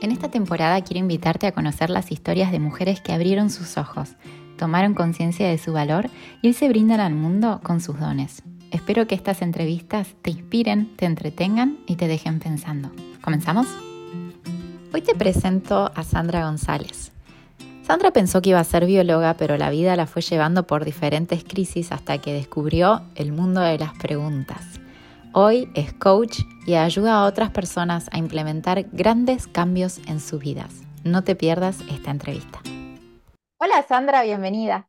En esta temporada quiero invitarte a conocer las historias de mujeres que abrieron sus ojos, tomaron conciencia de su valor y se brindan al mundo con sus dones. Espero que estas entrevistas te inspiren, te entretengan y te dejen pensando. ¿Comenzamos? Hoy te presento a Sandra González. Sandra pensó que iba a ser bióloga, pero la vida la fue llevando por diferentes crisis hasta que descubrió el mundo de las preguntas. Hoy es coach y ayuda a otras personas a implementar grandes cambios en sus vidas. No te pierdas esta entrevista. Hola Sandra, bienvenida.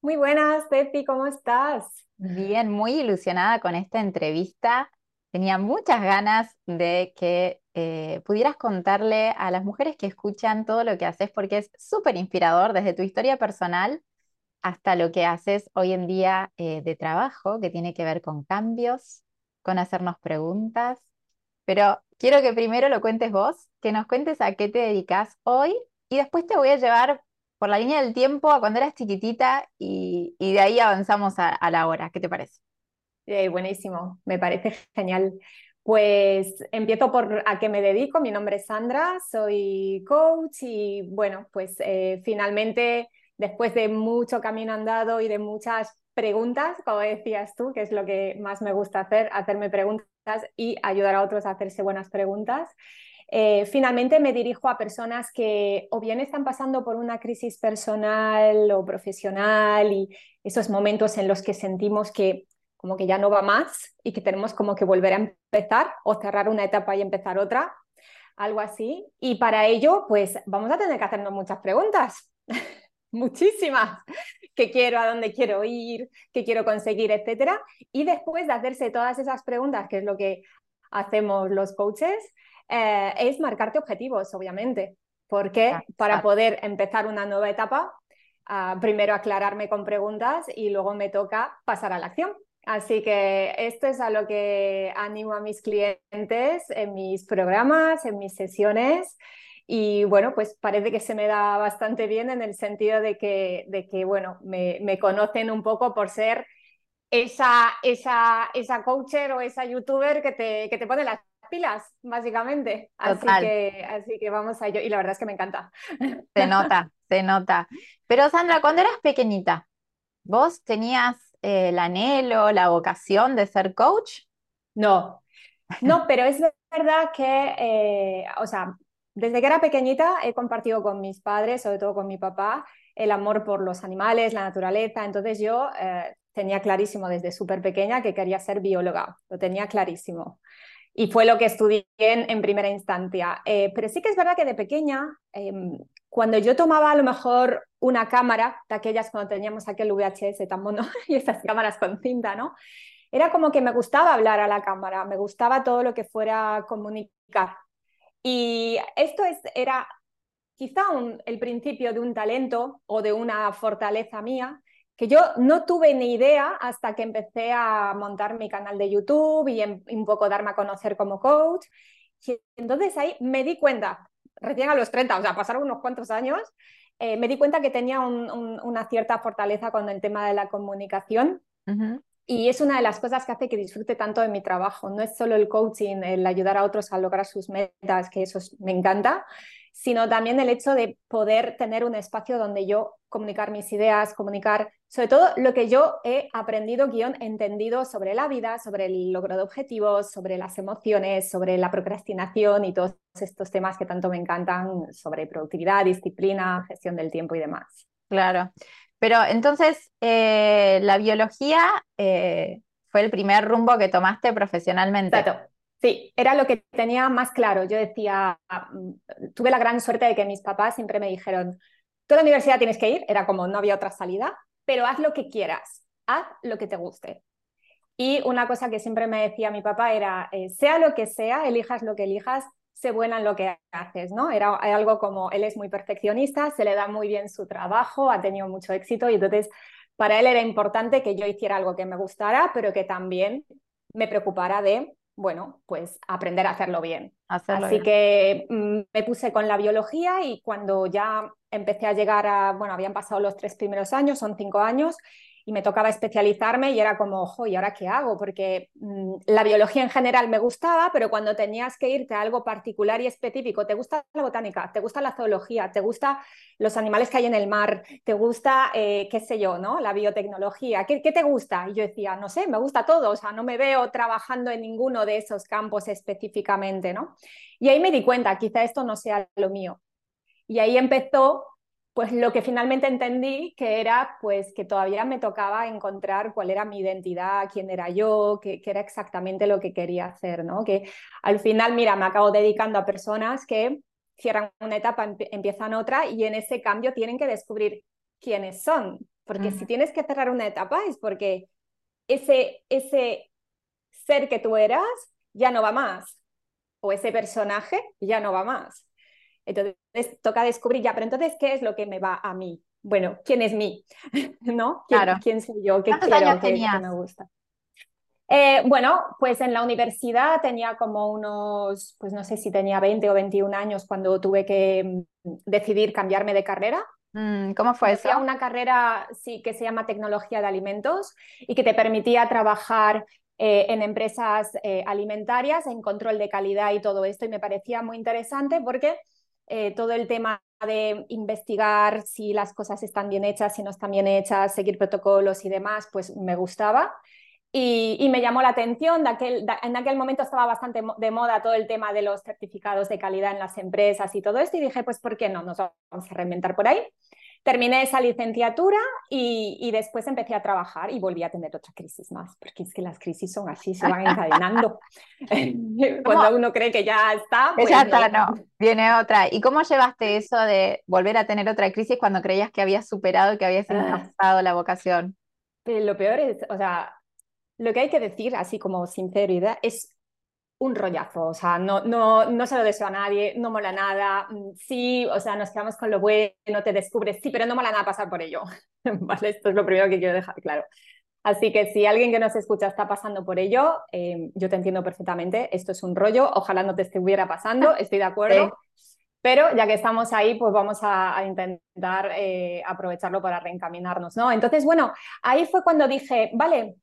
Muy buenas, Steffi, ¿cómo estás? Bien, muy ilusionada con esta entrevista. Tenía muchas ganas de que eh, pudieras contarle a las mujeres que escuchan todo lo que haces porque es súper inspirador desde tu historia personal hasta lo que haces hoy en día eh, de trabajo, que tiene que ver con cambios, con hacernos preguntas. Pero quiero que primero lo cuentes vos, que nos cuentes a qué te dedicas hoy y después te voy a llevar por la línea del tiempo a cuando eras chiquitita y, de ahí avanzamos a, la hora. ¿Qué te parece? buenísimo, me parece genial. Pues empiezo por a qué me dedico. Mi nombre es Sandra, soy coach y bueno, pues eh, finalmente después de mucho camino andado y de muchas preguntas, como decías tú, que es lo que más me gusta hacer, hacerme preguntas y ayudar a otros a hacerse buenas preguntas. Eh, finalmente me dirijo a personas que o bien están pasando por una crisis personal o profesional y esos momentos en los que sentimos que como que ya no va más y que tenemos como que volver a empezar o cerrar una etapa y empezar otra, algo así. Y para ello, pues vamos a tener que hacernos muchas preguntas. muchísimas, qué quiero, a dónde quiero ir, qué quiero conseguir, etcétera. Y después de hacerse todas esas preguntas, que es lo que hacemos los coaches, eh, es marcarte objetivos, obviamente, porque para poder empezar una nueva etapa, ah, primero aclararme con preguntas y luego me toca pasar a la acción. Así que esto es a lo que animo a mis clientes en mis programas, en mis sesiones y bueno, pues parece que se me da bastante bien en el sentido de que, de que bueno, me, me conocen un poco por ser esa, esa, esa coacher o esa youtuber que te, que te pone las pilas, básicamente. Así que, así que vamos a ello. Y la verdad es que me encanta. Se nota, se nota. Pero Sandra, cuando eras pequeñita, ¿vos tenías eh, el anhelo, la vocación de ser coach? No, no, pero es verdad que, eh, o sea, desde que era pequeñita he compartido con mis padres, sobre todo con mi papá, el amor por los animales, la naturaleza. Entonces yo eh, tenía clarísimo desde súper pequeña que quería ser bióloga, lo tenía clarísimo. Y fue lo que estudié en, primera instancia. Eh, pero sí que es verdad que de pequeña, em, cuando yo tomaba a lo mejor una cámara, de aquellas cuando teníamos aquel VHS tan mono y esas cámaras con cinta, ¿no? Era como que me gustaba hablar a la cámara, me gustaba todo lo que fuera comunicar. Y esto es, era quizá el principio de un talento o de una fortaleza mía que yo no tuve ni idea hasta que empecé a montar mi canal de YouTube y un poco darme a conocer como coach. Y entonces ahí me di cuenta, recién a los 30, o sea, pasaron unos cuantos años, eh, me di cuenta que tenía una cierta fortaleza con el tema de la comunicación. Y es una de las cosas que hace que disfrute tanto de mi trabajo. No es solo el coaching, el ayudar a otros a lograr sus metas, que eso me encanta, sino también el hecho de poder tener un espacio donde yo comunicar mis ideas, comunicar sobre todo lo que yo he aprendido, guion, entendido sobre la vida, sobre el logro de objetivos, sobre las emociones, sobre la procrastinación y todos estos temas que tanto me encantan sobre productividad, disciplina, gestión del tiempo y demás. Claro. Pero entonces, eh, la biología eh, fue el primer rumbo que tomaste profesionalmente. Sí, era lo que tenía más claro. Yo decía, mm, tuve la gran suerte de que mis papás siempre me dijeron, tú a la universidad tienes que ir, era como no había otra salida, pero haz lo que quieras, haz lo que te guste. Y una cosa que siempre me decía mi papá era, eh, sea lo que sea, elijas lo que elijas, sé buena en lo que haces, ¿no? Era algo como, él es muy perfeccionista, se le da muy bien su trabajo, ha tenido mucho éxito y entonces para él era importante que yo hiciera algo que me gustara, pero que también me preocupara de, bueno, pues aprender a hacerlo bien. Así que mm, me puse con la biología y cuando ya empecé a llegar a, bueno, habían pasado los tres primeros años, son cinco años, y me tocaba especializarme y era como, ojo, ¿y ahora qué hago? Porque mm, la biología en general me gustaba, pero cuando tenías que irte a algo particular y específico, te gusta la botánica, te gusta la zoología, te gusta los animales que hay en el mar, te gusta, eh, qué sé yo, ¿no? La biotecnología, ¿Qué, ¿qué te gusta? Y yo decía, no sé, me gusta todo, o sea, no me veo trabajando en ninguno de esos campos específicamente, ¿no? Y ahí me di cuenta, quizá esto no sea lo mío. Y ahí empezó pues lo que finalmente entendí que era pues que todavía me tocaba encontrar cuál era mi identidad, quién era yo, qué, era exactamente lo que quería hacer, ¿no? Que al final, mira, me acabo dedicando a personas que cierran una etapa, empiezan otra y en ese cambio tienen que descubrir quiénes son, porque si tienes que cerrar una etapa es porque ese, ese ser que tú eras ya no va más, o ese personaje ya no va más. Entonces toca descubrir ya, pero entonces, ¿qué es lo que me va a mí? Bueno, ¿quién es mí? ¿No? ¿Quién, claro. ¿quién soy yo? ¿Qué quiero? Años ¿Qué, me gusta? Eh, bueno, pues en la universidad tenía como unos, pues no sé si tenía 20 o 21 años cuando tuve que mm, decidir cambiarme de carrera. Mm, ¿Cómo fue eso? Hacía una carrera sí, que se llama Tecnología de Alimentos y que te permitía trabajar eh, en empresas eh, alimentarias, en control de calidad y todo esto. Y me parecía muy interesante porque eh, todo el tema de investigar si las cosas están bien hechas, si no están bien hechas, seguir protocolos y demás, pues me gustaba. Y, me llamó la atención, en aquel momento estaba bastante de moda todo el tema de los certificados de calidad en las empresas y todo esto, y dije, pues, ¿por qué no? Nos vamos a reinventar por ahí. Terminé esa licenciatura y, después empecé a trabajar y volví a tener otra crisis más, porque es que las crisis son así, se van encadenando. Cuando uno cree que ya está. Pues ya está, no, viene otra. ¿Y cómo llevaste eso de volver a tener otra crisis cuando creías que habías superado y que habías pasado la vocación? lo peor es, o sea, lo que hay que decir, así como sinceridad, es un rollazo, o sea, no, no, no se lo deseo a nadie, no mola nada, mm, sí, o sea, nos quedamos con lo bueno, te descubres, sí, pero no mola nada pasar por ello, ¿vale? Esto es lo primero que quiero dejar claro. Así que si alguien que nos escucha está pasando por ello, eh, yo te entiendo perfectamente, esto es un rollo, ojalá no te estuviera pasando, estoy de acuerdo, pero ya que estamos ahí, pues vamos a, intentar eh, aprovecharlo para reencaminarnos, ¿no? Entonces, bueno, ahí fue cuando dije, vale,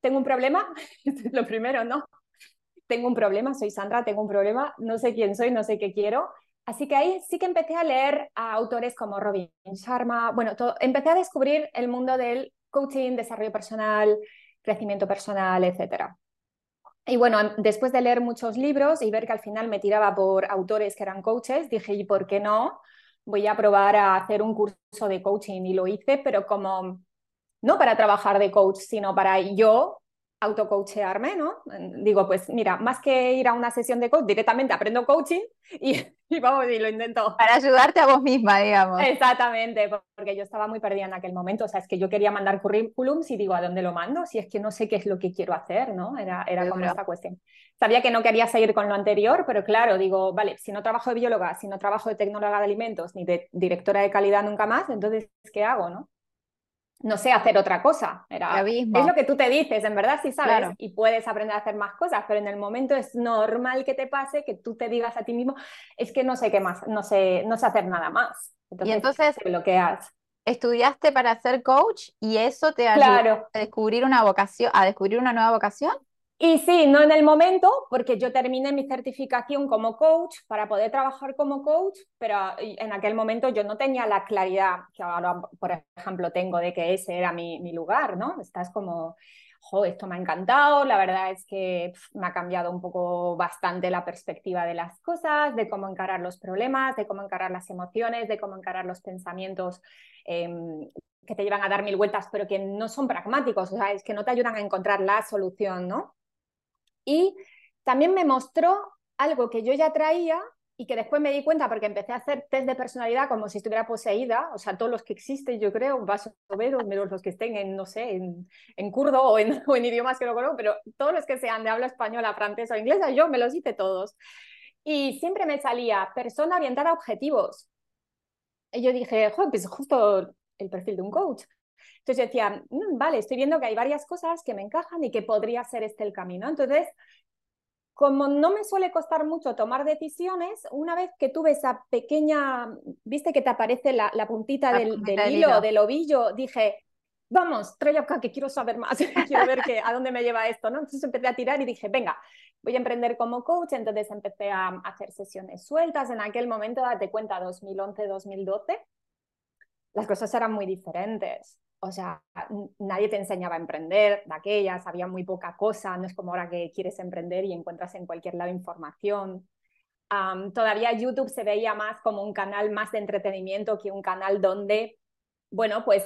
tengo un problema, esto es lo primero, ¿no? Tengo un problema, soy Sandra, tengo un problema, no sé quién soy, no sé qué quiero. Así que ahí sí que empecé a leer a autores como Robin Sharma, bueno, empecé a descubrir el mundo del coaching, desarrollo personal, crecimiento personal, etc. Y bueno, después de leer muchos libros y ver que al final me tiraba por autores que eran coaches, dije, ¿y por qué no? Voy a probar a hacer un curso de coaching y lo hice, pero como no para trabajar de coach, sino para yo autocoachearme, ¿no? Digo, pues mira, más que ir a una sesión de coach, directamente aprendo coaching y, vamos, y lo intento. Para ayudarte a vos misma, digamos. Exactamente, porque yo estaba muy perdida en aquel momento, o sea, es que yo quería mandar currículums y digo, ¿a dónde lo mando? Si es que no sé qué es lo que quiero hacer, ¿no? Era, era como esta cuestión. Sabía que no quería seguir con lo anterior, pero claro, digo, vale, si no trabajo de bióloga, si no trabajo de tecnóloga de alimentos, ni de directora de calidad nunca más, entonces, ¿qué hago, no? No sé hacer otra cosa. Era, es lo que tú te dices, en verdad sí sabes y puedes aprender a hacer más cosas, pero en el momento es normal que te pase que tú te digas a ti mismo, es que no sé qué más, no sé, no sé hacer nada más. Entonces, y entonces te bloqueas. Estudiaste para ser coach y eso te ayudó a descubrir una vocación, a descubrir una nueva vocación. Y sí, no en el momento, porque yo terminé mi certificación como coach para poder trabajar como coach, pero en aquel momento yo no tenía la claridad que ahora, por ejemplo, tengo de que ese era mi, mi lugar, ¿no? Estás como, jo, esto me ha encantado, la verdad es que me ha cambiado un poco bastante la perspectiva de las cosas, de cómo encarar los problemas, de cómo encarar las emociones, de cómo encarar los pensamientos em, que te llevan a dar mil vueltas, pero que no son pragmáticos, o sea, es que no te ayudan a encontrar la solución, ¿no? Y también me mostró algo que yo ya traía y que después me di cuenta porque empecé a hacer test de personalidad como si estuviera poseída, o sea, todos los que existen, yo creo, vas a ver, menos los que estén en, no sé, en, en kurdo o en, o en, idiomas que no conozco, pero todos los que sean de habla española, francesa o inglesa, yo me los hice todos. Y siempre me salía persona orientada a objetivos. Y yo dije, joder, pues justo el perfil de un coach. Entonces yo decía, mm, vale, estoy viendo que hay varias cosas que me encajan y que podría ser este el camino. Entonces, como no me suele costar mucho tomar decisiones, una vez que tuve esa pequeña, viste que te aparece la, puntita, del, hilo, del ovillo, dije, vamos, trae acá que quiero saber más, quiero ver que, a dónde me lleva esto, ¿no? Entonces empecé a tirar y dije, venga, voy a emprender como coach, entonces empecé a hacer sesiones sueltas, en aquel momento, date cuenta, 2011, 2012, las cosas eran muy diferentes. O sea, nadie te enseñaba a emprender de aquellas, había muy poca cosa, no es como ahora que quieres emprender y encuentras en cualquier lado información. todavía YouTube se veía más como un canal más de entretenimiento que un canal donde bueno, pues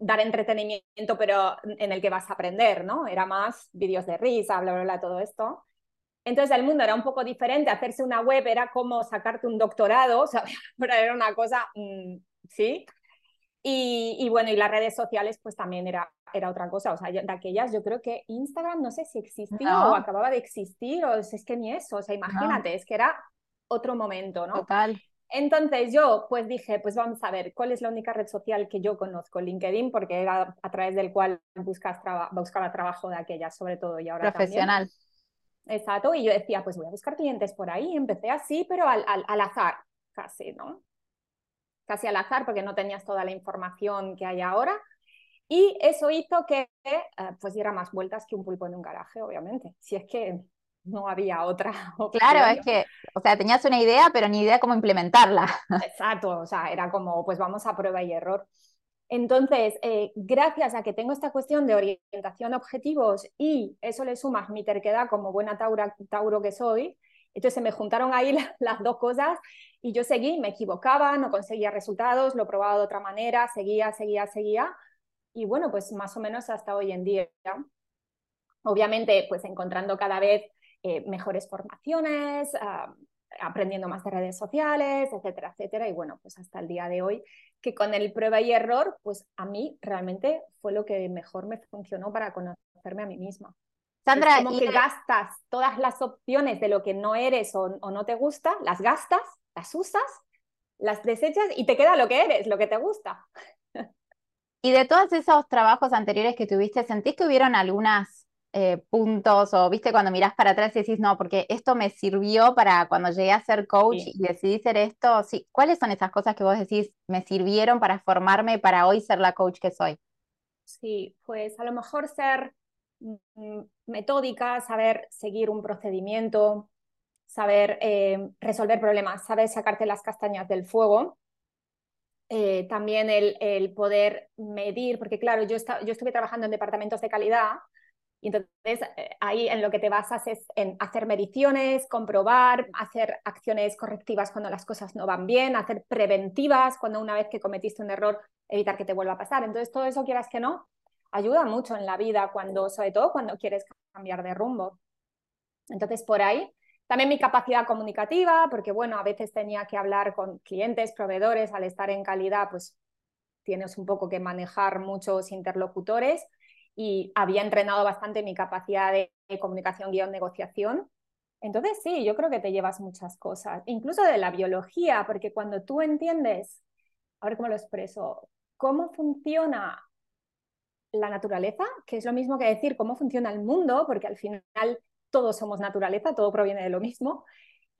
dar entretenimiento, pero en el que vas a aprender, ¿no? Era más vídeos de risa, bla, bla, bla, todo esto. Entonces el mundo era un poco diferente, hacerse una web era como sacarte un doctorado, o sea, era una cosa, mm, ¿sí? Y, bueno, y las redes sociales pues también era, era otra cosa, o sea, de aquellas yo creo que Instagram no sé si existía o acababa de existir, o es, que ni eso, o sea, imagínate, es que era otro momento, ¿no? Total. Entonces yo pues dije, pues vamos a ver, ¿cuál es la única red social que yo conozco? LinkedIn, porque era a través del cual buscas buscaba trabajo de aquella, sobre todo, y ahora Profesional. Exacto, y yo decía, pues voy a buscar clientes por ahí, empecé así, pero al, al, azar, casi, ¿no? Casi al azar, porque no tenías toda la información que hay ahora. Y eso hizo que eh, pues diera más vueltas que un pulpo en un garaje, obviamente. Si es que no había otra Claro, es que, o sea, tenías una idea, pero ni idea cómo implementarla. Exacto, o sea, era como, pues vamos a prueba y error. Entonces, eh, gracias a que tengo esta cuestión de orientación a objetivos y eso le sumas mi terquedad como buena taura, tauro que soy, entonces se me juntaron ahí las dos cosas y yo seguí, me equivocaba, no conseguía resultados, lo probaba de otra manera, seguía, seguía, seguía y bueno, pues más o menos hasta hoy en día. Obviamente, pues encontrando cada vez eh, mejores formaciones, ah, aprendiendo más de redes sociales, etcétera, etcétera. Y bueno, pues hasta el día de hoy, que con el prueba y error, pues a mí realmente fue lo que mejor me funcionó para conocerme a mí misma. Sandra, como que gastas todas las opciones de lo que no eres o, o no te gusta, las gastas, las usas, las desechas y te queda lo que eres, lo que te gusta. Y de todos esos trabajos anteriores que tuviste, ¿sentís que hubieron algunas eh, puntos o, viste, cuando mirás para atrás y decís, no, porque esto me sirvió para cuando llegué a ser coach y decidí ser esto? Sí, ¿cuáles son esas cosas que vos decís me sirvieron para formarme para hoy ser la coach que soy? Sí, pues a lo mejor ser metódica, saber seguir un procedimiento, saber eh, resolver problemas, saber sacarte las castañas del fuego. Eh, también el, el, poder medir, porque claro, yo, yo estuve trabajando en departamentos de calidad y entonces eh, ahí en lo que te basas es en hacer mediciones, comprobar, hacer acciones correctivas cuando las cosas no van bien, hacer preventivas cuando una vez que cometiste un error, evitar que te vuelva a pasar. Entonces todo eso, quieras que no, ayuda mucho en la vida, cuando, sobre todo cuando quieres cambiar de rumbo. Entonces por ahí también mi capacidad comunicativa, porque bueno, a veces tenía que hablar con clientes, proveedores, al estar en calidad, pues tienes un poco que manejar muchos interlocutores y había entrenado bastante mi capacidad de, comunicación guion negociación. Entonces sí, yo creo que te llevas muchas cosas, incluso de la biología, porque cuando tú entiendes, a ver cómo lo expreso, cómo funciona la naturaleza, que es lo mismo que decir cómo funciona el mundo, porque al final todos somos naturaleza, todo proviene de lo mismo,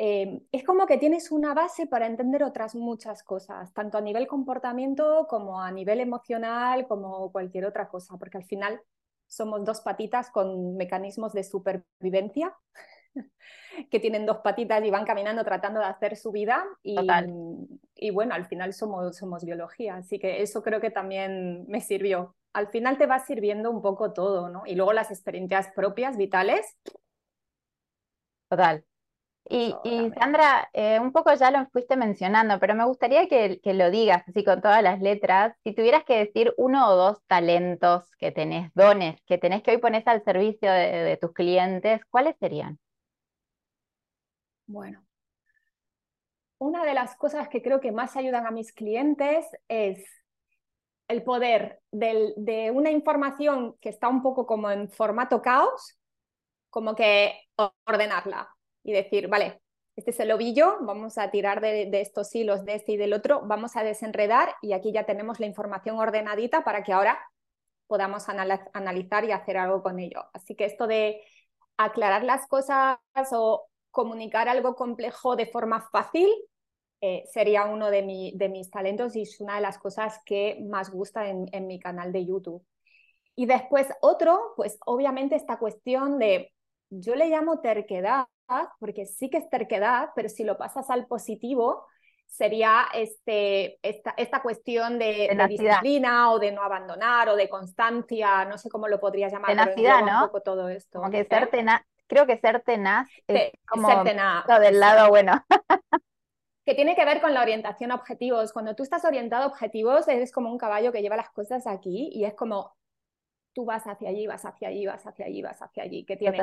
eh, es como que tienes una base para entender otras muchas cosas, tanto a nivel comportamiento como a nivel emocional, como cualquier otra cosa, porque al final somos dos patitas con mecanismos de supervivencia que tienen dos patitas y van caminando tratando de hacer su vida y, y bueno, al final somos, somos biología, así que eso creo que también me sirvió. Al final te va sirviendo un poco todo, ¿no? Y luego las experiencias propias, vitales. Total. Y, Sandra, eh, un poco ya lo fuiste mencionando, pero me gustaría que, lo digas así con todas las letras. Si tuvieras que decir uno o dos talentos que tenés, dones que tenés que hoy pones al servicio de, tus clientes, ¿cuáles serían? Bueno, una de las cosas que creo que más ayudan a mis clientes es el poder de una información que está un poco como en formato caos, como que ordenarla y decir, vale, este es el ovillo, vamos a tirar de, estos hilos de este y del otro, vamos a desenredar y aquí ya tenemos la información ordenadita para que ahora podamos analizar y hacer algo con ello. Así que esto de aclarar las cosas o comunicar algo complejo de forma fácil eh, sería uno de, mi, de, mis talentos y es una de las cosas que más gusta en, en mi canal de YouTube. Y después otro, pues obviamente esta cuestión de, yo le llamo terquedad, porque sí que es terquedad, pero si lo pasas al positivo, sería este, esta, esta cuestión de, disciplina o de no abandonar o de constancia, no sé cómo lo podrías llamar. Tenacidad, ¿no? Un poco todo esto. Como que ser ¿eh? tenaz, creo que ser tenaz es como ser tenaz. del lado bueno. que tiene que ver con la orientación a objetivos. Cuando tú estás orientado a objetivos, eres como un caballo que lleva las cosas aquí y es como tú vas hacia allí, vas hacia allí, vas hacia allí, vas hacia allí, que tiene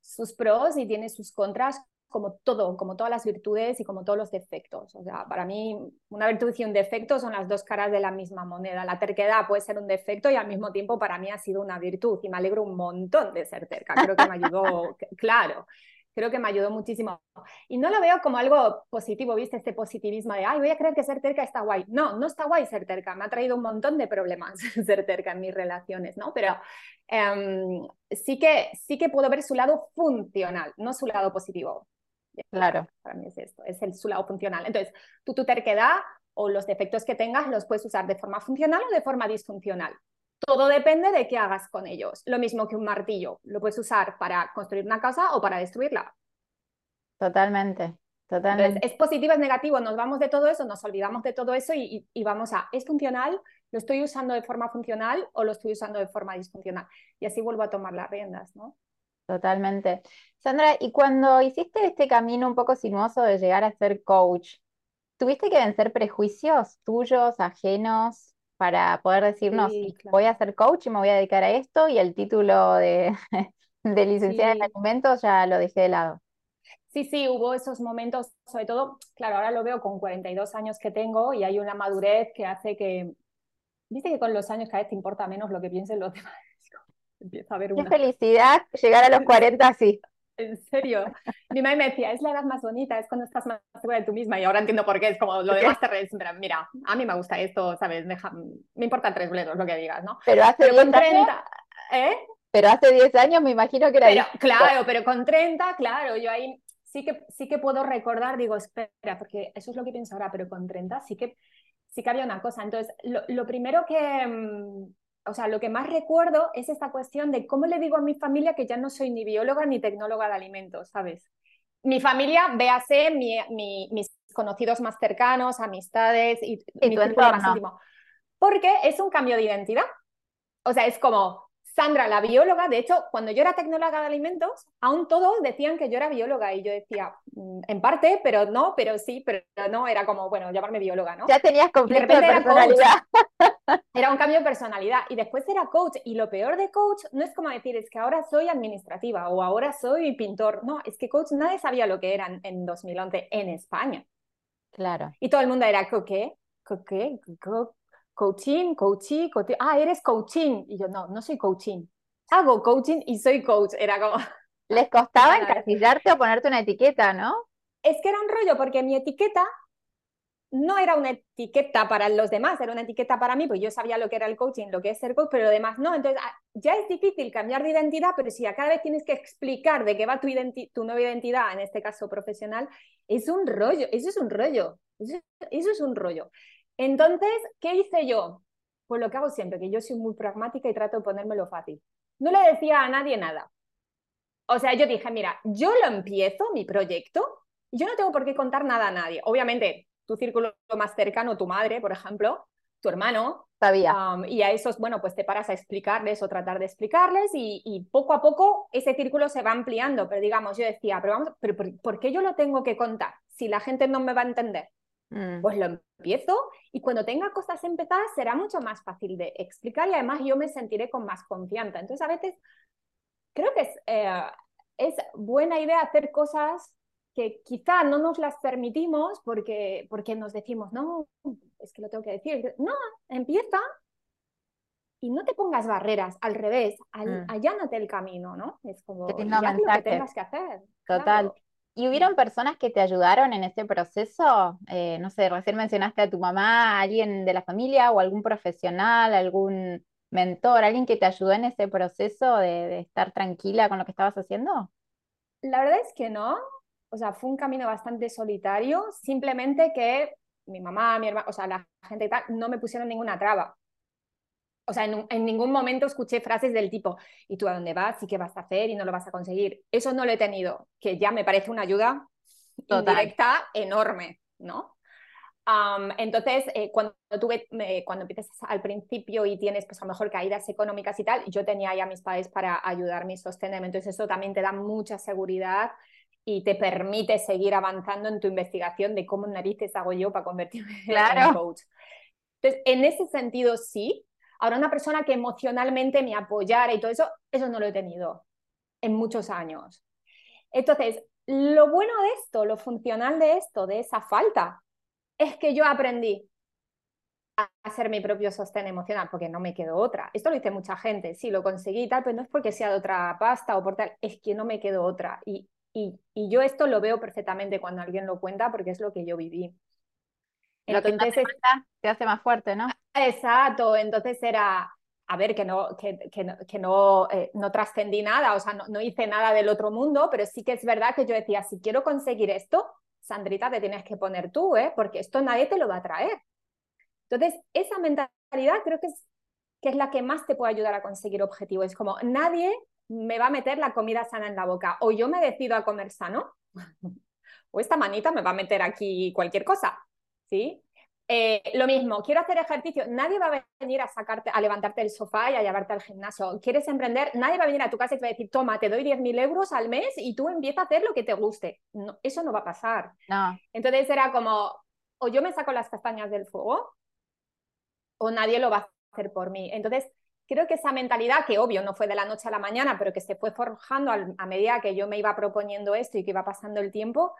sus pros y tiene sus contras, como todo, como todas las virtudes y como todos los defectos. O sea, para mí una virtud y un defecto son las dos caras de la misma moneda. La terquedad puede ser un defecto y al mismo tiempo para mí ha sido una virtud y me alegro un montón de ser terca. Creo que me ayudó, claro creo que me ayudó muchísimo. Y no lo veo como algo positivo, ¿viste? Este positivismo de, ay, voy a creer que ser terca está guay. No, no está guay ser terca. Me ha traído un montón de problemas ser terca en mis relaciones, ¿no? Pero em, sí, que, sí que puedo ver su lado funcional, no su lado positivo. Claro. Para mí es esto, es el, su lado funcional. Entonces, tú tu terquedad o los defectos que tengas los puedes usar de forma funcional o de forma disfuncional. Todo depende de qué hagas con ellos. Lo mismo que un martillo. Lo puedes usar para construir una casa o para destruirla. Totalmente, totalmente. es positivo, es negativo. Nos vamos de todo eso, nos olvidamos de todo eso y, vamos a, ¿es funcional? ¿Lo estoy usando de forma funcional o lo estoy usando de forma disfuncional? Y así vuelvo a tomar las riendas, ¿no? Totalmente. Sandra, y cuando hiciste este camino un poco sinuoso de llegar a ser coach, ¿tuviste que vencer prejuicios tuyos, ajenos? Para poder decirnos, voy a ser coach y me voy a dedicar a esto y el título de, de licenciada en alimentos ya lo dejé de lado. Sí, sí, hubo esos momentos, sobre todo, claro, ahora lo veo con 42 años que tengo y hay una madurez que hace que, viste que con los años cada vez te importa menos lo que piensen los demás. Empieza a haber una... Qué felicidad llegar a los 40 así. En serio. Mi madre me decía, es la edad más bonita, es cuando estás más segura de tú misma. Y ahora entiendo por qué, es como lo demás te pero mira, a mí me gusta esto, ¿sabes? me importa tres bledos lo que digas, ¿no? Pero hace 10 años... ¿eh? Pero hace 10 años me imagino que era... Pero, claro, pero con 30, claro, yo ahí sí que, sí que puedo recordar, digo, espera, porque eso es lo que pienso ahora, pero con 30 sí que, sí que había una cosa. Entonces, lo, lo primero que mm, o sea, lo que más recuerdo es esta cuestión de cómo le digo a mi familia que ya no soy ni bióloga ni tecnóloga de alimentos, ¿sabes? Mi familia, véase, mis conocidos más cercanos, amistades y, mi más íntimo. Porque es un cambio de identidad. O sea, es como, Sandra, la bióloga, de hecho, cuando yo era tecnóloga de alimentos, aún todos decían que yo era bióloga y yo decía, mm, en parte, pero no, pero sí, pero no, era como, bueno, llamarme bióloga, ¿no? Ya tenías conflicto de, personalidad. Era, un cambio de personalidad y después era coach y lo peor de coach no es como decir, es que ahora soy administrativa o ahora soy pintor, no, es que coach nadie sabía lo que eran en 2011 en España. Claro. Y todo el mundo era, ¿qué? ¿Qué? ¿Qué? Coaching, coaching, coaching, ah, eres coaching. Y yo, no, no soy coaching. Hago coaching y soy coach. Era como... Les costaba encasillarte o ponerte una etiqueta, ¿no? Es que era un rollo, porque mi etiqueta no era una etiqueta para los demás, era una etiqueta para mí, pues yo sabía lo que era el coaching, lo que es ser coach, pero lo demás no. Entonces, ah, ya es difícil cambiar de identidad, pero si a cada vez tienes que explicar de qué va tu, tu nueva identidad, en este caso profesional, es un rollo, eso es un rollo, eso es un rollo. Entonces, ¿qué hice yo? Pues lo que hago siempre, que yo soy muy pragmática y trato de ponérmelo fácil. No le decía a nadie nada. O sea, yo dije, mira, yo lo empiezo, mi proyecto, y yo no tengo por qué contar nada a nadie. Obviamente, tu círculo más cercano, tu madre, por ejemplo, tu hermano. Sabía. y a esos, bueno, pues te paras a explicarles o tratar de explicarles y, poco a poco ese círculo se va ampliando. Pero digamos, yo decía, pero vamos, pero ¿por qué yo lo tengo que contar si la gente no me va a entender? Mm. Pues lo empiezo y cuando tenga cosas empezadas será mucho más fácil de explicar y además yo me sentiré con más confianza. Entonces a veces creo que es, eh, es buena idea hacer cosas que quizá no nos las permitimos porque, porque nos decimos, no, es que lo tengo que decir. No, empieza y no te pongas barreras, al revés, al, mm. allánate el camino, ¿no? Es como que lo que tengas que hacer. Total. ¿Y hubieron personas que te ayudaron en ese proceso? Eh, no sé, recién mencionaste a tu mamá, alguien de la familia o algún profesional, algún mentor, alguien que te ayudó en ese proceso de, estar tranquila con lo que estabas haciendo? La verdad es que no. O sea, fue un camino bastante solitario, simplemente que mi mamá, mi hermana, o sea, la gente y tal, no me pusieron ninguna traba. O sea, en, ningún momento escuché frases del tipo, ¿y tú a dónde vas? ¿Y qué vas a hacer? ¿Y no lo vas a conseguir? Eso no lo he tenido, que ya me parece una ayuda directa enorme, ¿no? entonces, eh, cuando, tuve, cuando empiezas al principio y tienes pues a lo mejor caídas económicas y tal, yo tenía ya mis padres para ayudarme y sostenerme. Entonces eso también te da mucha seguridad y te permite seguir avanzando en tu investigación de cómo narices hago yo para convertirme en coach. Entonces, en ese sentido sí, Ahora, una persona que emocionalmente me apoyara y todo eso, eso no lo he tenido en muchos años. Entonces, lo bueno de esto, lo funcional de esto, de esa falta, es que yo aprendí a hacer mi propio sostén emocional, porque no me quedó otra. Esto lo dice mucha gente, sí, lo conseguí y tal, pero no es porque sea de otra pasta o por tal, es que no me quedó otra. Y, y, y yo esto lo veo perfectamente cuando alguien lo cuenta, porque es lo que yo viví. Entonces, lo que te hace más fuerte, ¿no? Exacto, entonces era, a ver, que no, que, que, no, eh, no trascendí nada, o sea, no, no, hice nada del otro mundo, pero sí que es verdad que yo decía, si quiero conseguir esto, Sandrita, te tienes que poner tú, ¿eh? porque esto nadie te lo va a traer. Entonces, esa mentalidad creo que es, que es la que más te puede ayudar a conseguir objetivos. Es como, nadie me va a meter la comida sana en la boca, o yo me decido a comer sano, o esta manita me va a meter aquí cualquier cosa. ¿Sí? Eh, lo mismo, quiero hacer ejercicio, nadie va a venir a sacarte, a levantarte del sofá y a llevarte al gimnasio. ¿Quieres emprender? Nadie va a venir a tu casa y te va a decir, toma, te doy 10.000 euros al mes y tú empieza a hacer lo que te guste. No, eso no va a pasar. No. Entonces era como, o yo me saco las castañas del fuego, o nadie lo va a hacer por mí. Entonces, creo que esa mentalidad, que obvio no fue de la noche a la mañana, pero que se fue forjando a medida que yo me iba proponiendo esto y que iba pasando el tiempo,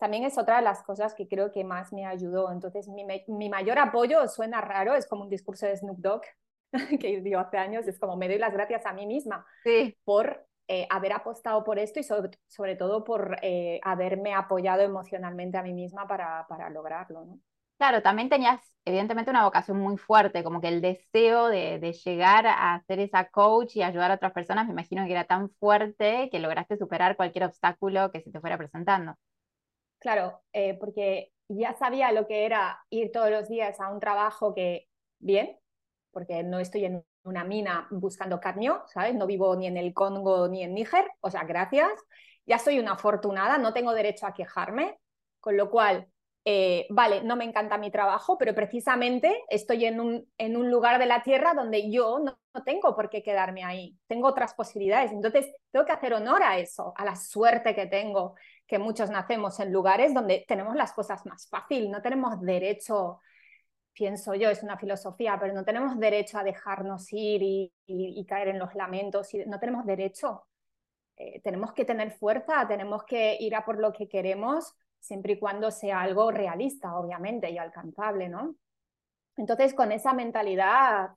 también es otra de las cosas que creo que más me ayudó. Entonces, mi, mi mayor apoyo suena raro, es como un discurso de Snoop Dogg que dio hace años, es como me doy las gracias a mí misma por eh, haber apostado por esto y sobre, sobre todo por eh, haberme apoyado emocionalmente a mí misma para, para lograrlo. ¿no? Claro, también tenías evidentemente una vocación muy fuerte, como que el deseo de, de, llegar a ser esa coach y ayudar a otras personas, me imagino que era tan fuerte que lograste superar cualquier obstáculo que se te fuera presentando. Claro, eh, porque ya sabía lo que era ir todos los días a un trabajo que, bien, porque no estoy en una mina buscando cadmio, ¿sabes? No vivo ni en el Congo ni en Níger, o sea, gracias. Ya soy una afortunada, no tengo derecho a quejarme, con lo cual, eh, vale, no me encanta mi trabajo, pero precisamente estoy en un, en un lugar de la tierra donde yo no, no, tengo por qué quedarme ahí, tengo otras posibilidades. Entonces, tengo que hacer honor a eso, a la suerte que tengo, que muchos nacemos en lugares donde tenemos las cosas más fácil, no tenemos derecho, pienso yo, es una filosofía, pero no tenemos derecho a dejarnos ir y, caer en los lamentos, no tenemos derecho. Eh, tenemos que tener fuerza, tenemos que ir a por lo que queremos, siempre y cuando sea algo realista, obviamente, y alcanzable, ¿no? Entonces, con esa mentalidad,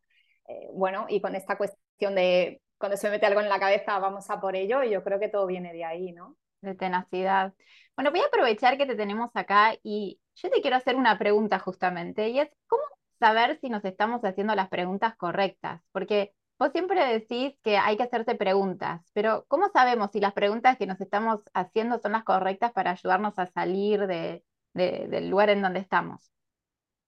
eh, bueno, y con esta cuestión de cuando se me mete algo en la cabeza, vamos a por ello, y yo creo que todo viene de ahí, ¿no? De tenacidad. Bueno, voy a aprovechar que te tenemos acá y yo te quiero hacer una pregunta justamente, y es, ¿cómo saber si nos estamos haciendo las preguntas correctas? Porque vos siempre decís que hay que hacerse preguntas, pero ¿cómo sabemos si las preguntas que nos estamos haciendo son las correctas para ayudarnos a salir de, del lugar en donde estamos?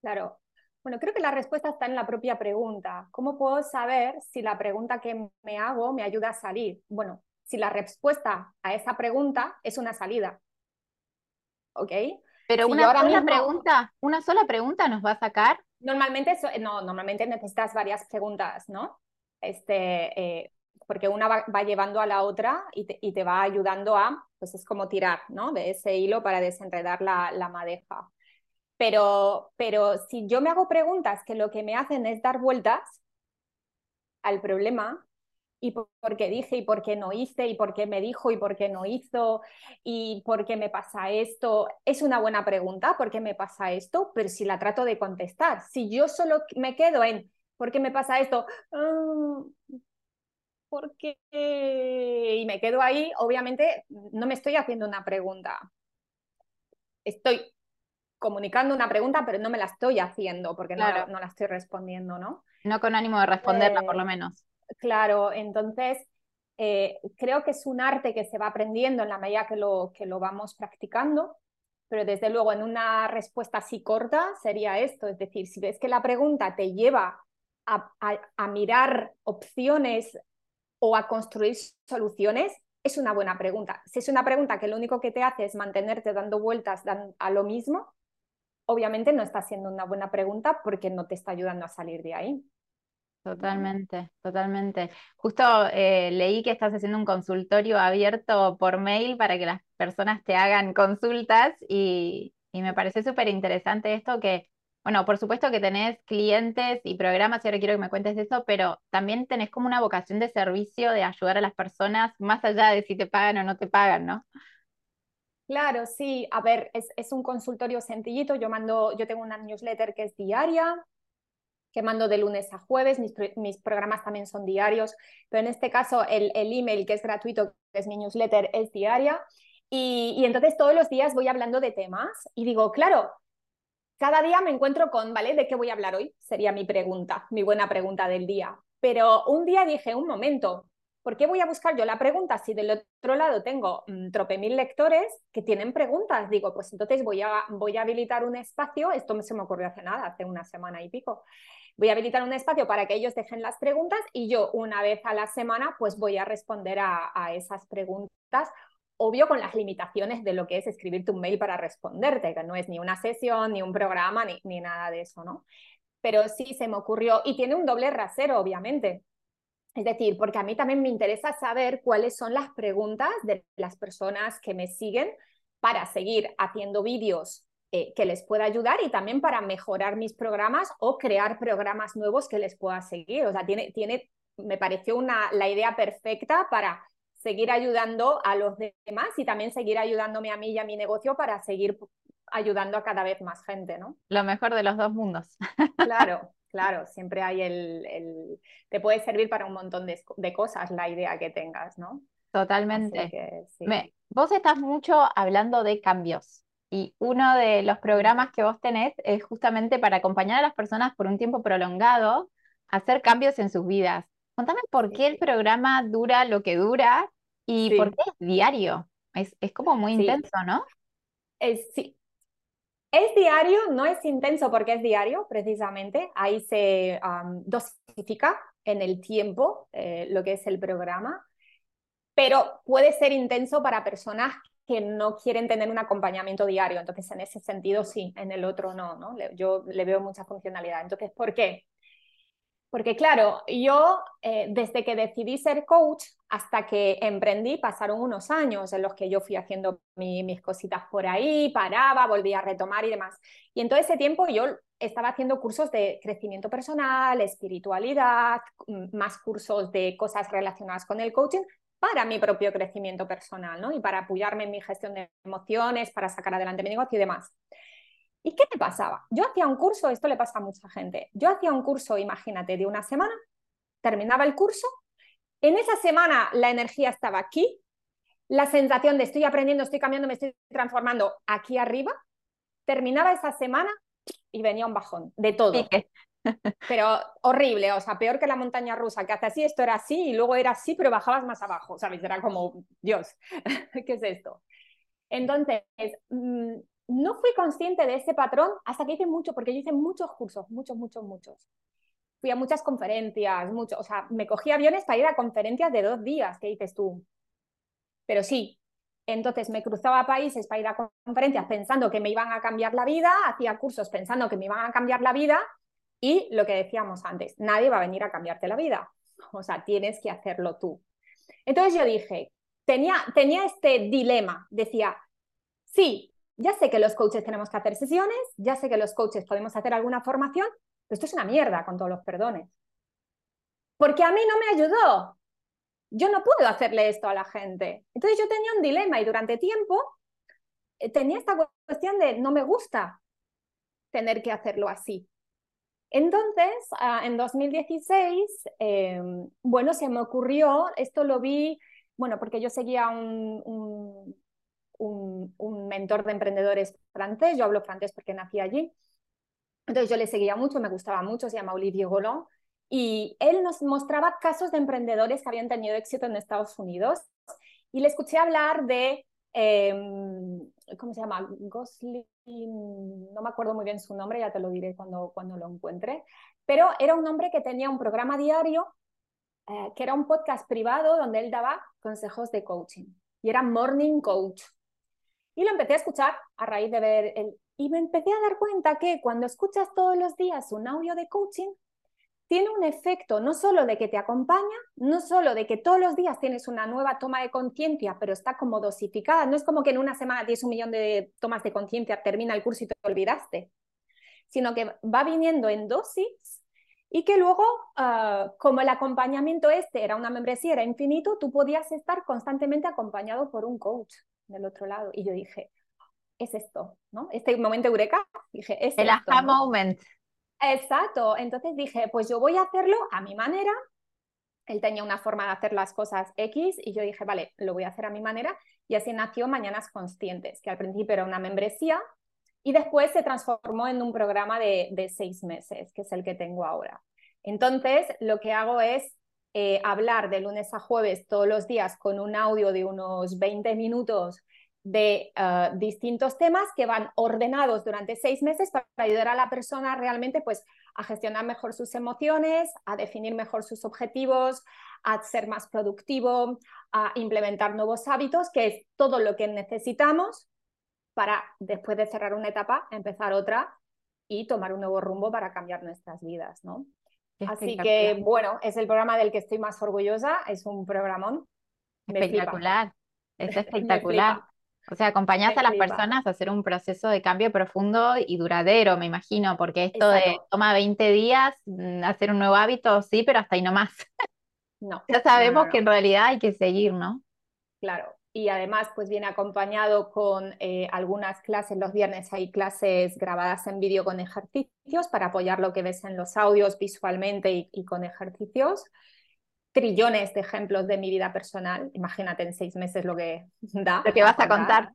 Claro. Bueno, creo que la respuesta está en la propia pregunta. ¿Cómo puedo saber si la pregunta que me hago me ayuda a salir? Bueno, si la respuesta a esa pregunta es una salida. ¿Ok? Pero una sola pregunta, una sola pregunta nos va a sacar. Normalmente, no, normalmente necesitas varias preguntas, ¿no? Este, eh, porque una va, llevando a la otra y te, y te, va ayudando a, pues es como tirar, ¿no? De ese hilo para desenredar la, la madeja. Pero, pero si yo me hago preguntas que lo que me hacen es dar vueltas al problema, y por qué dije y por qué no hice y por qué me dijo y por qué no hizo y por qué me pasa esto. Es una buena pregunta, ¿por qué me pasa esto? Pero si la trato de contestar, si yo solo me quedo en ¿por qué me pasa esto? Ah, ¿Por qué? Y me quedo ahí, obviamente no me estoy haciendo una pregunta. Estoy comunicando una pregunta, pero no me la estoy haciendo porque no, no, la estoy respondiendo, ¿no? No con ánimo de responderla, por lo eh, menos. Claro, entonces eh, creo que es un arte que se va aprendiendo en la medida que lo, que lo vamos practicando, pero desde luego en una respuesta así corta sería esto, es decir, si ves que la pregunta te lleva a, mirar opciones o a construir soluciones? Es una buena pregunta. Si es una pregunta que lo único que te hace es mantenerte dando vueltas a lo mismo, obviamente no está siendo una buena pregunta porque no te está ayudando a salir de ahí. Totalmente, totalmente. Justo eh, leí que estás haciendo un consultorio abierto por mail para que las personas te hagan consultas y, y me parece súper interesante esto que, bueno, por supuesto que tenés clientes y programas y ahora quiero que me cuentes eso, pero también tenés como una vocación de servicio, de ayudar a las personas más allá de si te pagan o no te pagan, ¿no? Claro, sí. A ver, es, es un consultorio sencillito. Yo mando, yo tengo una newsletter que es diaria, que mando de lunes a jueves, mis, programas también son diarios, pero en este caso el, email que es gratuito, que es mi newsletter, es diaria. Y, entonces todos los días voy hablando de temas y digo, claro, cada día me encuentro con, ¿vale? ¿De qué voy a hablar hoy? Sería mi pregunta, mi buena pregunta del día. Pero un día dije, un momento, ¿por qué voy a buscar yo la pregunta si del otro lado tengo mm, trope mil lectores que tienen preguntas? Digo, pues entonces voy a, voy a habilitar un espacio, esto se me ocurrió hace nada, hace una semana y pico, voy a habilitar un espacio para que ellos dejen las preguntas y yo una vez a la semana pues voy a responder a, esas preguntas obvio con las limitaciones de lo que es escribirte un mail para responderte, que no es ni una sesión, ni un programa, ni, ni, nada de eso, ¿no? Pero sí se me ocurrió, y tiene un doble rasero, obviamente. Es decir, porque a mí también me interesa saber cuáles son las preguntas de las personas que me siguen para seguir haciendo vídeos eh, que les pueda ayudar y también para mejorar mis programas o crear programas nuevos que les pueda seguir. O sea, tiene, tiene me pareció una, la idea perfecta para seguir ayudando a los demás y también seguir ayudándome a mí y a mi negocio para seguir ayudando a cada vez más gente, ¿no? Lo mejor de los dos mundos. Claro, claro, siempre hay el, el... te puede servir para un montón de, de, cosas la idea que tengas, ¿no? Totalmente. vos estás mucho hablando de cambios, y uno de los programas que vos tenés es justamente para acompañar a las personas por un tiempo prolongado a hacer cambios en sus vidas. Contame por qué el programa dura lo que dura y por qué es diario. Es, como muy intenso, ¿no? Es, sí. Es diario, no es intenso porque es diario, precisamente. Ahí se dosifica en el tiempo eh, lo que es el programa, pero puede ser intenso para personas que no quieren tener un acompañamiento diario. Entonces, en ese sentido, sí, en el otro no, ¿no? Yo le veo mucha funcionalidad. Entonces, ¿por qué? Porque claro, yo eh, desde que decidí ser coach hasta que emprendí pasaron unos años en los que yo fui haciendo mis cositas por ahí, paraba, volvía a retomar y demás. Y en todo ese tiempo yo estaba haciendo cursos de crecimiento personal, espiritualidad, más cursos de cosas relacionadas con el coaching, para mi propio crecimiento personal, ¿no? Y para apoyarme en mi gestión de emociones, para sacar adelante mi negocio y demás. ¿Y qué me pasaba? Yo hacía un curso, esto le pasa a mucha gente, yo hacía un curso, imagínate, de una semana, terminaba el curso, en esa semana la energía estaba aquí, la sensación de estoy aprendiendo, estoy cambiando, me estoy transformando aquí arriba, terminaba esa semana y venía un bajón de todo. Pero horrible, o sea, peor que la montaña rusa, que hace así, esto era así y luego era así, pero bajabas más abajo, ¿sabes? Era como, Dios, ¿qué es esto? Entonces, mm, no fui consciente de ese patrón hasta que hice mucho, porque yo hice muchos cursos, muchos, muchos, muchos. Fui a muchas conferencias, mucho, o sea, me cogí aviones para ir a conferencias de dos días, ¿qué dices tú? Pero sí, entonces me cruzaba países para ir a conferencias pensando que me iban a cambiar la vida, hacía cursos pensando que me iban a cambiar la vida y lo que decíamos antes, nadie va a venir a cambiarte la vida. O sea, tienes que hacerlo tú. Entonces yo dije, tenía, tenía este dilema, decía, sí, ya sé que los coaches tenemos que hacer sesiones, ya sé que los coaches podemos hacer alguna formación, pero esto es una mierda con todos los perdones. Porque a mí no me ayudó. Yo no puedo hacerle esto a la gente. Entonces yo tenía un dilema y durante tiempo eh, tenía esta cuestión de no me gusta tener que hacerlo así. Entonces, ah, en 2016, em, bueno, se me ocurrió, esto lo vi, bueno, porque yo seguía un, un, un, mentor de emprendedores francés, yo hablo francés porque nací allí, entonces yo le seguía mucho, me gustaba mucho, se llama Olivier Roland, y él nos mostraba casos de emprendedores que habían tenido éxito en Estados Unidos, y le escuché hablar de em, ¿cómo se llama? Gosling, no me acuerdo muy bien su nombre, ya te lo diré cuando, cuando lo encuentre, pero era un hombre que tenía un programa diario, eh, que era un podcast privado donde él daba consejos de coaching y era Morning Coach. Y lo empecé a escuchar a raíz de ver el... Y me empecé a dar cuenta que cuando escuchas todos los días un audio de coaching, tiene un efecto no solo de que te acompaña, no solo de que todos los días tienes una nueva toma de conciencia, pero está como dosificada. No es como que en una semana tienes un millón de tomas de conciencia, termina el curso y te olvidaste, sino que va viniendo en dosis y que luego, ah, como el acompañamiento este era una membresía, era infinito, tú podías estar constantemente acompañado por un coach del otro lado. Y yo dije, es esto, ¿no? Este momento eureka, dije, es el aha moment. Exacto, entonces dije, pues yo voy a hacerlo a mi manera. Él tenía una forma de hacer las cosas X y yo dije, vale, lo voy a hacer a mi manera. Y así nació Mañanas Conscientes, que al principio era una membresía y después se transformó en un programa de, de seis meses, que es el que tengo ahora. Entonces, lo que hago es eh, hablar de lunes a jueves todos los días con un audio de unos 20 minutos de eh, distintos temas que van ordenados durante seis meses para ayudar a la persona realmente pues, a gestionar mejor sus emociones, a definir mejor sus objetivos, a ser más productivo, a implementar nuevos hábitos, que es todo lo que necesitamos para después de cerrar una etapa, empezar otra y tomar un nuevo rumbo para cambiar nuestras vidas, ¿no? Así que bueno, es el programa del que estoy más orgullosa, es un programón. espectacular, es espectacular. O sea, acompañas a las personas a hacer un proceso de cambio profundo y duradero, me imagino, porque esto de toma 20 días, mm, hacer un nuevo hábito, sí, pero hasta ahí no más. No. ya sabemos que en realidad hay que seguir, ¿no? Claro. Y además, pues viene acompañado con eh, algunas clases. Los viernes hay clases grabadas en vídeo con ejercicios para apoyar lo que ves en los audios visualmente y con ejercicios trillones de ejemplos de mi vida personal. Imagínate en seis meses lo que da. Lo que vas a contar.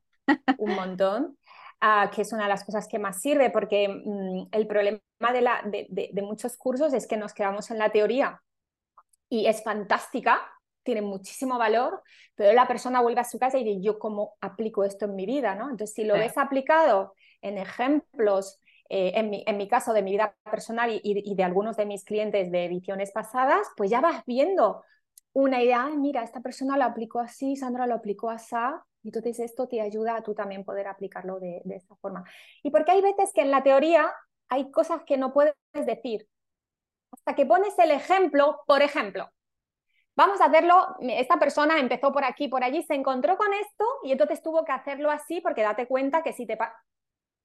Un montón. Ah, que es una de las cosas que más sirve, porque mm, el problema de, la, de, muchos cursos es que nos quedamos en la teoría y es fantástica, tiene muchísimo valor, pero la persona vuelve a su casa y dice, yo cómo aplico esto en mi vida, ¿no? Entonces, si lo ves aplicado en ejemplos eh, en, mi, caso de mi vida personal y, de algunos de mis clientes de ediciones pasadas, pues ya vas viendo una idea, mira, esta persona lo aplicó así, Sandra lo aplicó así, y entonces esto te ayuda a tú también poder aplicarlo de, de esta forma. Y porque hay veces que en la teoría hay cosas que no puedes decir. Hasta que pones el ejemplo, por ejemplo, vamos a hacerlo, esta persona empezó por aquí, por allí, se encontró con esto y entonces tuvo que hacerlo así porque date cuenta que si te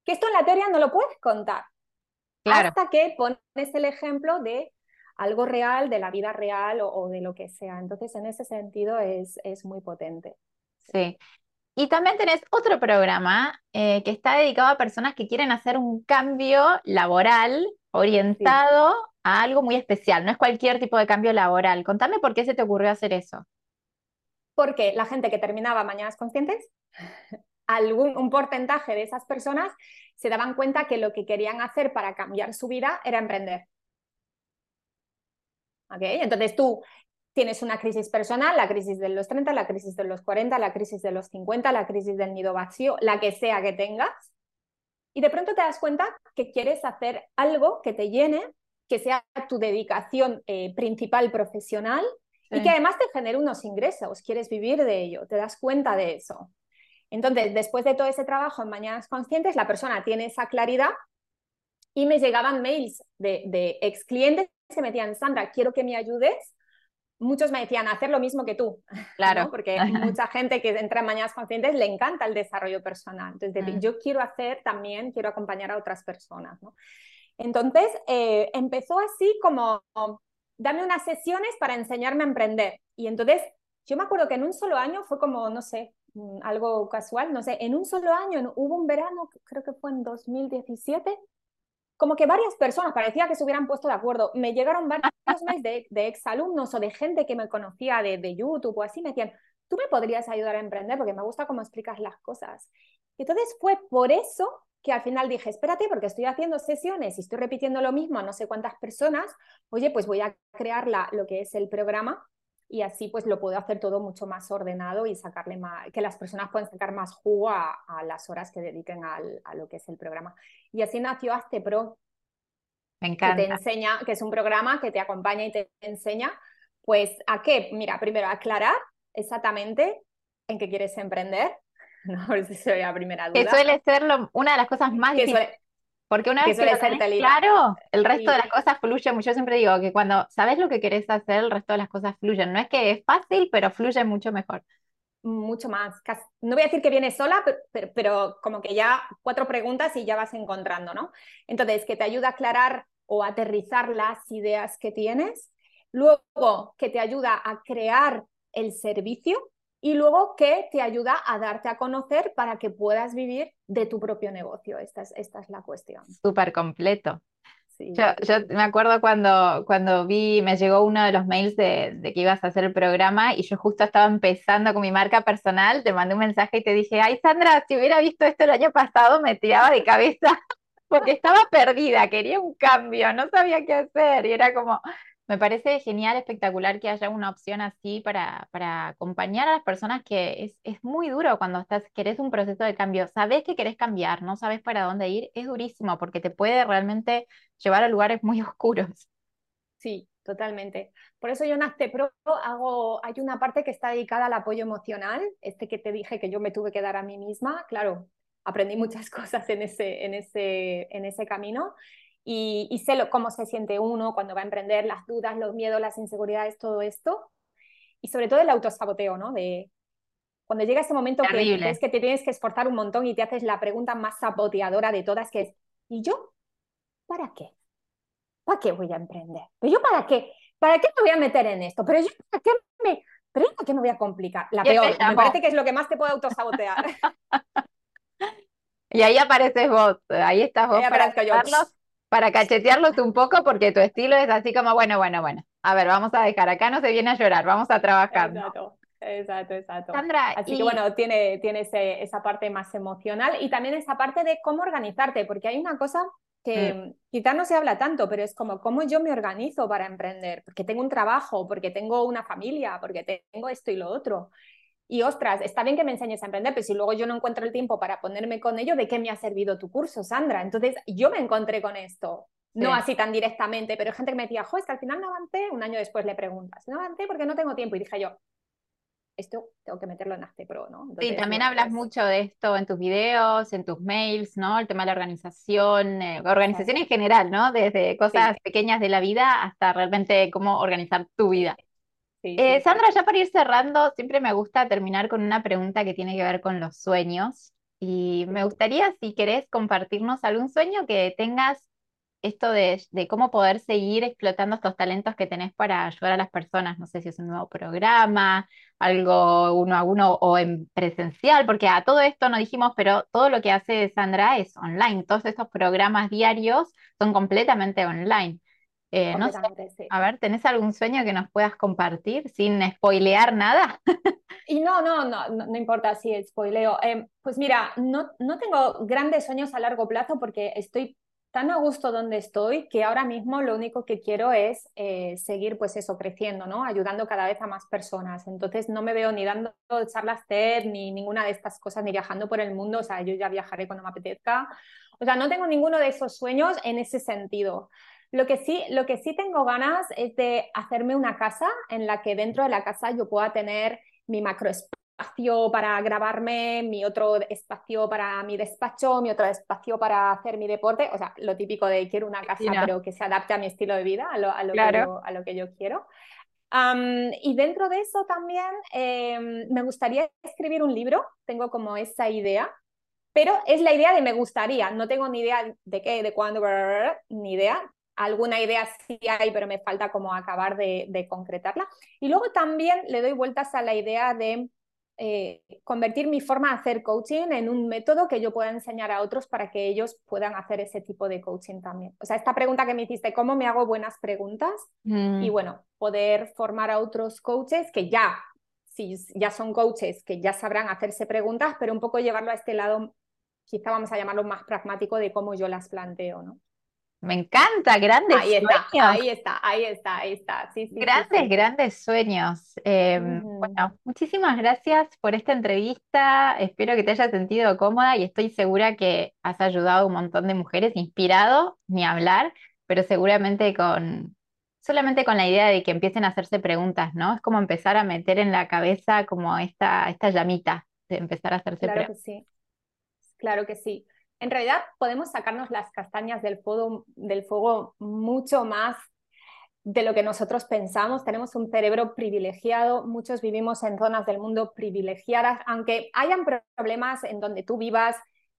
que esto en la teoría no lo puedes contar. Hasta que pones el ejemplo de algo real, de la vida real o, de lo que sea. Entonces, en ese sentido es, es muy potente. Sí. Y también tenés otro programa eh, que está dedicado a personas que quieren hacer un cambio laboral orientado a algo muy especial. No es cualquier tipo de cambio laboral. Contame por qué se te ocurrió hacer eso. Porque la gente que terminaba Mañanas Conscientes algún, un porcentaje de esas personas se daban cuenta que lo que querían hacer para cambiar su vida era emprender. ¿Okay? Entonces tú tienes una crisis personal, la crisis de los 30, la crisis de los 40, la crisis de los 50, la crisis del nido vacío, la que sea que tengas, y de pronto te das cuenta que quieres hacer algo que te llene, que sea tu dedicación eh, principal profesional y que además te genere unos ingresos, quieres vivir de ello, te das cuenta de eso. Entonces, después de todo ese trabajo en Mañanas Conscientes, la persona tiene esa claridad y me llegaban mails de, ex clientes que me decían, Sandra, quiero que me ayudes. Muchos me decían, hacer lo mismo que tú. Claro. Porque mucha gente que entra en Mañanas Conscientes le encanta el desarrollo personal. Entonces, mm. yo quiero hacer también, quiero acompañar a otras personas. Entonces, eh, empezó así como, dame unas sesiones para enseñarme a emprender. Y entonces, yo me acuerdo que en un solo año fue como, no sé, algo casual, no sé, en un solo año, hubo un verano, creo que fue en 2017, como que varias personas, parecía que se hubieran puesto de acuerdo, me llegaron varios mails de, de exalumnos o de gente que me conocía de, de YouTube o así, me decían, tú me podrías ayudar a emprender porque me gusta cómo explicas las cosas. Y entonces fue por eso que al final dije, espérate, porque estoy haciendo sesiones y estoy repitiendo lo mismo a no sé cuántas personas, oye, pues voy a crear la, lo que es el programa y así pues lo puedo hacer todo mucho más ordenado y sacarle más, que las personas puedan sacar más jugo a, las horas que dediquen al, a lo que es el programa. Y así nació Azte Pro. Me encanta. Que te enseña, que es un programa que te acompaña y te enseña, pues a qué, mira, primero aclarar exactamente en qué quieres emprender. No, si soy la primera duda. Que suele ser una de las cosas más difíciles. Porque una vez que lo tenés claro, el resto de las cosas fluyen. Yo siempre digo que cuando sabes lo que querés hacer, el resto de las cosas fluyen. No es que es fácil, pero fluye mucho mejor. Mucho más. No voy a decir que viene sola, pero, pero, como que ya cuatro preguntas y ya vas encontrando, ¿no? Entonces, que te ayuda a aclarar o aterrizar las ideas que tienes. Luego, que te ayuda a crear el servicio y luego que te ayuda a darte a conocer para que puedas vivir de tu propio negocio. Esta es, esta es la cuestión. Súper completo. Yo, me acuerdo cuando, cuando vi, me llegó uno de los mails de, de, que ibas a hacer el programa y yo justo estaba empezando con mi marca personal, te mandé un mensaje y te dije, ay Sandra, si hubiera visto esto el año pasado me tiraba de cabeza porque estaba perdida, quería un cambio, no sabía qué hacer y era como, me parece genial, espectacular que haya una opción así para, para acompañar a las personas que es, es, muy duro cuando estás, querés un proceso de cambio, sabes que querés cambiar, no sabes para dónde ir, es durísimo porque te puede realmente llevar a lugares muy oscuros. Sí, totalmente. Por eso yo en Azte Pro hago, hay una parte que está dedicada al apoyo emocional, este que te dije que yo me tuve que dar a mí misma, claro, aprendí muchas cosas en ese, en ese, en ese camino y, sé cómo se siente uno cuando va a emprender, las dudas, los miedos, las inseguridades, todo esto. Y sobre todo el autosaboteo, ¿no? De cuando llega ese momento que es que te tienes que esforzar un montón y te haces la pregunta más saboteadora de todas, que es, ¿y yo? ¿Para qué? ¿Para qué voy a emprender? ¿Pero yo para qué? ¿Para qué me voy a meter en esto? ¿Pero yo para qué me, ¿pero para qué me voy a complicar? La peor, me parece que es lo que más te puede autosabotear. y ahí apareces vos, ahí estás vos para para cachetearlos un poco, porque tu estilo es así como, bueno, bueno, bueno. A ver, vamos a dejar, acá no se viene a llorar, vamos a trabajar. Exacto, exacto, exacto. Sandra, así que bueno, tiene, tiene esa parte más emocional y también esa parte de cómo organizarte, porque hay una cosa que mm. quizás no se habla tanto, pero es como cómo yo me organizo para emprender, porque tengo un trabajo, porque tengo una familia, porque tengo esto y lo otro. Y ostras, está bien que me enseñes a emprender, pero si luego yo no encuentro el tiempo para ponerme con ello, ¿de qué me ha servido tu curso, Sandra? Entonces, yo me encontré con esto. No así tan directamente, pero gente que me decía, jo, es que al final no avancé, un año después le preguntas, no avancé porque no tengo tiempo. Y dije yo, esto tengo que meterlo en Azte Pro, ¿no? sí, también hablas pues mucho de esto en tus videos, en tus mails, ¿no? El tema de la organización, eh, organización en general, ¿no? Desde cosas pequeñas de la vida hasta realmente cómo organizar tu vida. Eh, Sandra, ya para ir cerrando, siempre me gusta terminar con una pregunta que tiene que ver con los sueños. Y me gustaría, si querés, compartirnos algún sueño que tengas, esto de, cómo poder seguir explotando estos talentos que tenés para ayudar a las personas. No sé si es un nuevo programa, algo uno a uno o en presencial, porque a todo esto no dijimos, pero todo lo que hace Sandra es online. Todos estos programas diarios son completamente online. Eh, no A ver, ¿tenés algún sueño que nos puedas compartir sin spoilear nada? y no, no, no, no, importa si spoileo. Em, pues mira, no, no tengo grandes sueños a largo plazo porque estoy tan a gusto donde estoy que ahora mismo lo único que quiero es eh, seguir pues eso, creciendo, ¿no? Ayudando cada vez a más personas. Entonces no me veo ni dando charlas TED ni ninguna de estas cosas, ni viajando por el mundo, o sea, yo ya viajaré cuando me apetezca. O sea, no tengo ninguno de esos sueños en ese sentido. Lo que, sí, lo que sí tengo ganas es de hacerme una casa en la que dentro de la casa yo pueda tener mi macroespacio para grabarme, mi otro espacio para mi despacho, mi otro espacio para hacer mi deporte, o sea, lo típico de quiero una casa pero que se adapte a mi estilo de vida, a lo, a lo, que, yo, a lo que yo quiero. y dentro de eso también em, me gustaría escribir un libro, tengo como esa idea, pero es la idea de me gustaría, no tengo ni idea de qué, de cuándo, ni idea, alguna idea sí hay, pero me falta como acabar de, concretarla. Y luego también le doy vueltas a la idea de eh, convertir mi forma de hacer coaching en un método que yo pueda enseñar a otros para que ellos puedan hacer ese tipo de coaching también. O sea, esta pregunta que me hiciste, ¿cómo me hago buenas preguntas? Mm. Y bueno, poder formar a otros coaches que ya, si ya son coaches, que ya sabrán hacerse preguntas, pero un poco llevarlo a este lado, quizá vamos a llamarlo más pragmático de cómo yo las planteo, ¿no? Me encanta, grandes ahí sueños. Está, ahí está, ahí está, ahí está. Sí, grandes, grandes sueños. Em, bueno, muchísimas gracias por esta entrevista. Espero que te hayas sentido cómoda y estoy segura que has ayudado a un montón de mujeres, inspirado, ni hablar, pero seguramente con, solamente con la idea de que empiecen a hacerse preguntas, ¿no? Es como empezar a meter en la cabeza como esta, esta llamita de empezar a hacerse preguntas. Claro que sí, claro que sí en realidad podemos sacarnos las castañas del fuego, mucho más de lo que nosotros pensamos. Tenemos un cerebro privilegiado, muchos vivimos en zonas del mundo privilegiadas, aunque hayan problemas en donde tú vivas,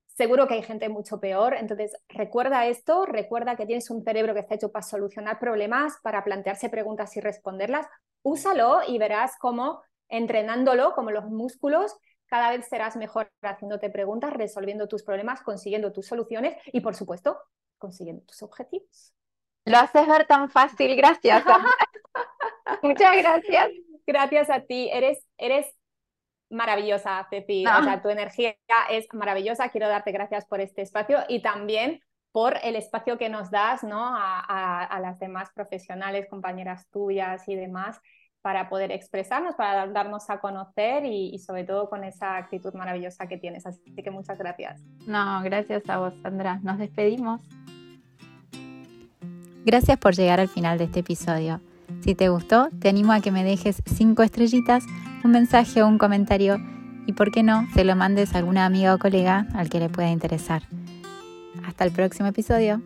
seguro que hay gente mucho peor. Entonces, recuerda esto, recuerda que tienes un cerebro que está hecho para solucionar problemas, para plantearse preguntas y responderlas. Úsalo y verás cómo entrenándolo, como los músculos, cada vez serás mejor haciéndote preguntas, resolviendo tus problemas, consiguiendo tus soluciones y, por supuesto, consiguiendo tus objetivos. Lo haces ver tan fácil, gracias. Muchas gracias. Gracias a ti, eres, eres maravillosa, Ceci. O sea, tu energía es maravillosa. Quiero darte gracias por este espacio y también por el espacio que nos das ¿no? a, a las demás profesionales, compañeras tuyas y demás, para poder expresarnos, para darnos a conocer y, sobre todo con esa actitud maravillosa que tienes. Así que muchas gracias. No, gracias a vos, Sandra. Nos despedimos. Gracias por llegar al final de este episodio. Si te gustó, te animo a que me dejes cinco estrellitas, un mensaje o un comentario y, por qué no, se lo mandes a alguna amiga o colega al que le pueda interesar. Hasta el próximo episodio.